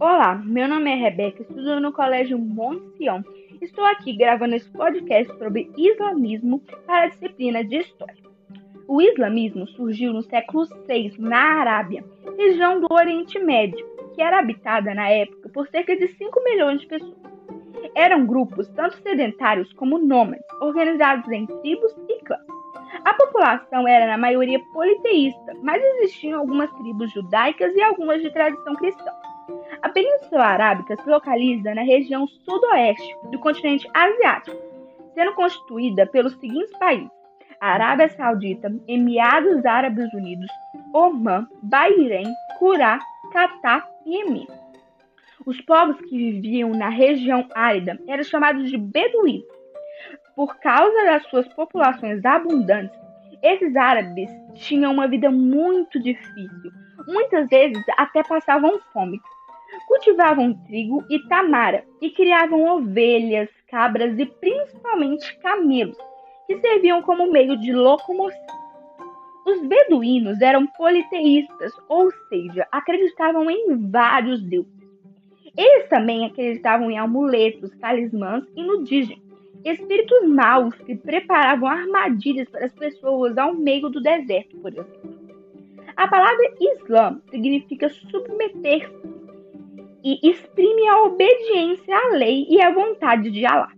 Olá, meu nome é Rebeca, estudo no Colégio Monte Sião. Estou aqui gravando esse podcast sobre islamismo para a disciplina de História. O islamismo surgiu no século VI na Arábia, região do Oriente Médio, que era habitada na época por cerca de 5 milhões de pessoas. Eram grupos tanto sedentários como nômades, organizados em tribos e clãs. A população era na maioria politeísta, mas existiam algumas tribos judaicas e algumas de tradição cristã. A Península Arábica se localiza na região sudoeste do continente asiático, sendo constituída pelos seguintes países: Arábia Saudita, Emirados Árabes Unidos, Omã, Bahrein, Curá, Catar e Emir. Os povos que viviam na região árida eram chamados de beduínos. Por causa das suas populações abundantes, esses árabes tinham uma vida muito difícil. Muitas vezes até passavam fome. Cultivavam trigo e tamara e criavam ovelhas, cabras e principalmente camelos, que serviam como meio de locomoção. Os beduínos eram politeístas, ou seja, acreditavam em vários deuses. Eles também acreditavam em amuletos, talismãs e nudismo, espíritos maus que preparavam armadilhas para as pessoas ao meio do deserto, por exemplo. A palavra Islã significa submeter-se e exprime a obediência à lei e à vontade de Allah.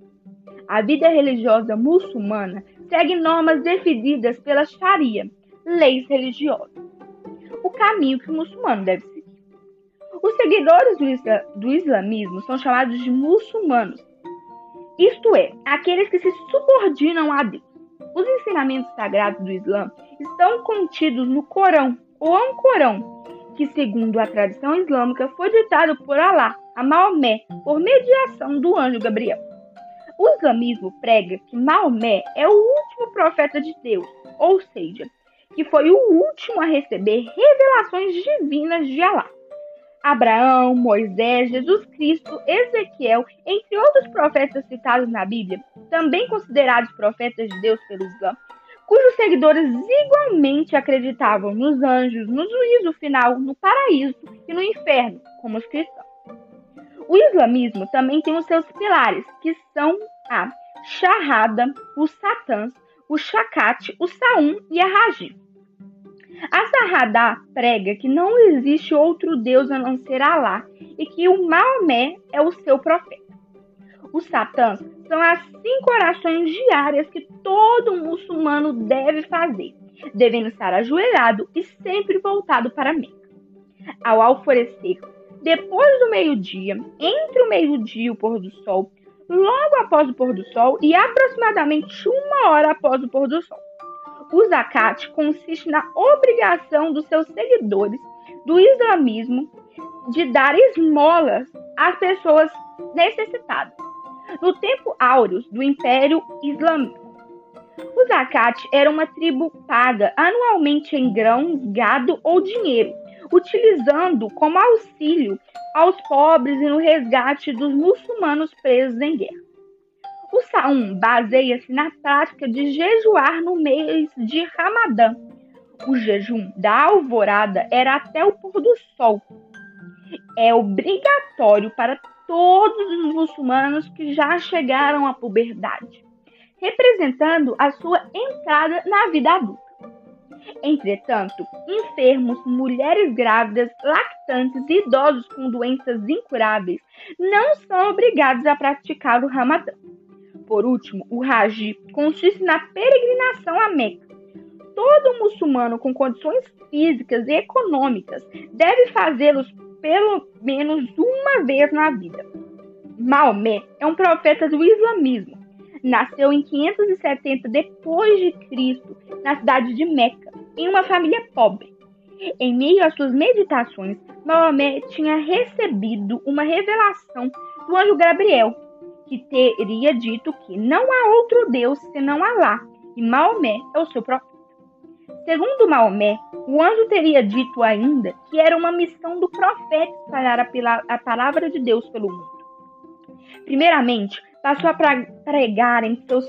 A vida religiosa muçulmana segue normas definidas pela Sharia, leis religiosas. O caminho que o muçulmano deve seguir. Os seguidores do, isla, do islamismo são chamados de muçulmanos, isto é, aqueles que se subordinam a Deus. Os ensinamentos sagrados do Islã estão contidos no Corão ou Ancorão, que, segundo a tradição islâmica, foi ditado por Alá a Maomé por mediação do anjo Gabriel. O islamismo prega que Maomé é o último profeta de Deus, ou seja, que foi o último a receber revelações divinas de Alá. Abraão, Moisés, Jesus Cristo, Ezequiel, entre outros profetas citados na Bíblia, também considerados profetas de Deus pelo Islã, cujos seguidores igualmente acreditavam nos anjos, no juízo final, no paraíso e no inferno, como os cristãos. O islamismo também tem os seus pilares, que são a Shahada, os Satãs, o Shakat, o Saum e a Raji. A Sahada prega que não existe outro Deus a não ser Alá e que o Maomé é o seu profeta. Os Satãs são as cinco orações diárias que todo muçulmano deve fazer, devendo estar ajoelhado e sempre voltado para Meca. Ao alvorecer, depois do meio-dia, entre o meio-dia e o pôr do sol, logo após o pôr do sol e aproximadamente uma hora após o pôr do sol. O zakat consiste na obrigação dos seus seguidores do islamismo de dar esmolas às pessoas necessitadas no tempo áureo do Império Islâmico. Os zakat eram uma tribo paga anualmente em grãos, gado ou dinheiro, utilizando como auxílio aos pobres e no resgate dos muçulmanos presos em guerra. O Saum baseia-se na prática de jejuar no mês de Ramadã. O jejum da alvorada era até o pôr do sol. É obrigatório para todos os muçulmanos que já chegaram à puberdade, representando a sua entrada na vida adulta. Entretanto, enfermos, mulheres grávidas, lactantes e idosos com doenças incuráveis não são obrigados a praticar o Ramadã. Por último, o Hajj consiste na peregrinação a Meca. Todo muçulmano com condições físicas e econômicas deve fazê-los pelo menos uma vez na vida. Maomé é um profeta do islamismo. Nasceu em 570 depois de Cristo, na cidade de Meca, em uma família pobre. Em meio às suas meditações, Maomé tinha recebido uma revelação do anjo Gabriel, que teria dito que não há outro Deus senão Alá, e Maomé é o seu profeta. Segundo Maomé, o anjo teria dito ainda que era uma missão do profeta espalhar a, palavra de Deus pelo mundo. Primeiramente, passou a pregar em seus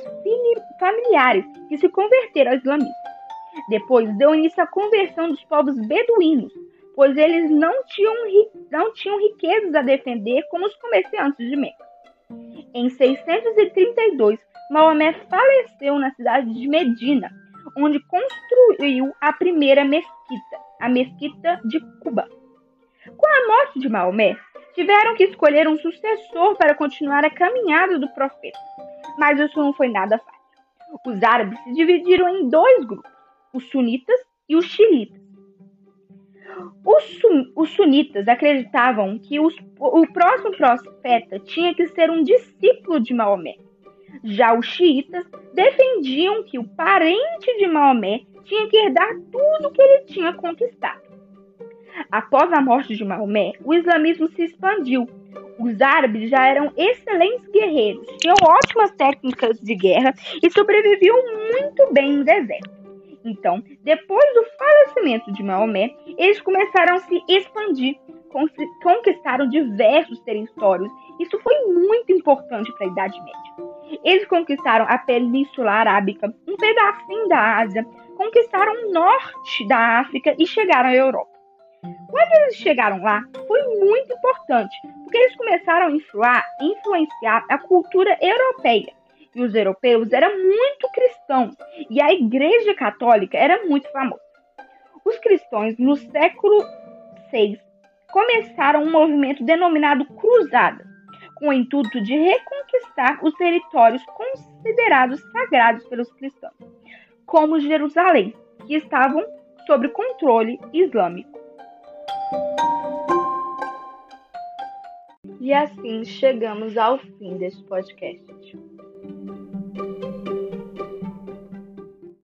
familiares que se converteram ao islamismo. Depois, deu início à conversão dos povos beduínos, pois eles não tinham, não tinham riquezas a defender como os comerciantes de Meca. Em 632, Maomé faleceu na cidade de Medina, onde construiu a primeira mesquita, a Mesquita de Cuba. Com a morte de Maomé, tiveram que escolher um sucessor para continuar a caminhada do profeta, mas isso não foi nada fácil. Os árabes se dividiram em dois grupos, os sunitas e os xiitas. Os, sun, os sunitas acreditavam que os, o próximo profeta tinha que ser um discípulo de Maomé. Já os xiitas defendiam que o parente de Maomé tinha que herdar tudo que ele tinha conquistado. Após a morte de Maomé, o islamismo se expandiu. Os árabes já eram excelentes guerreiros, tinham ótimas técnicas de guerra e sobreviviam muito bem no deserto. Então, depois do falecimento de Maomé, eles começaram a se expandir, conquistaram diversos territórios. Isso foi muito importante para a Idade Média. Eles conquistaram a Península Arábica, um pedacinho da Ásia, conquistaram o norte da África e chegaram à Europa. Quando eles chegaram lá, foi muito importante, porque eles começaram a influenciar a cultura europeia os europeus eram muito cristãos e a Igreja Católica era muito famosa. Os cristãos, no século VI, começaram um movimento denominado Cruzada, com o intuito de reconquistar os territórios considerados sagrados pelos cristãos, como Jerusalém, que estavam sob controle islâmico. E assim chegamos ao fim deste podcast. thank you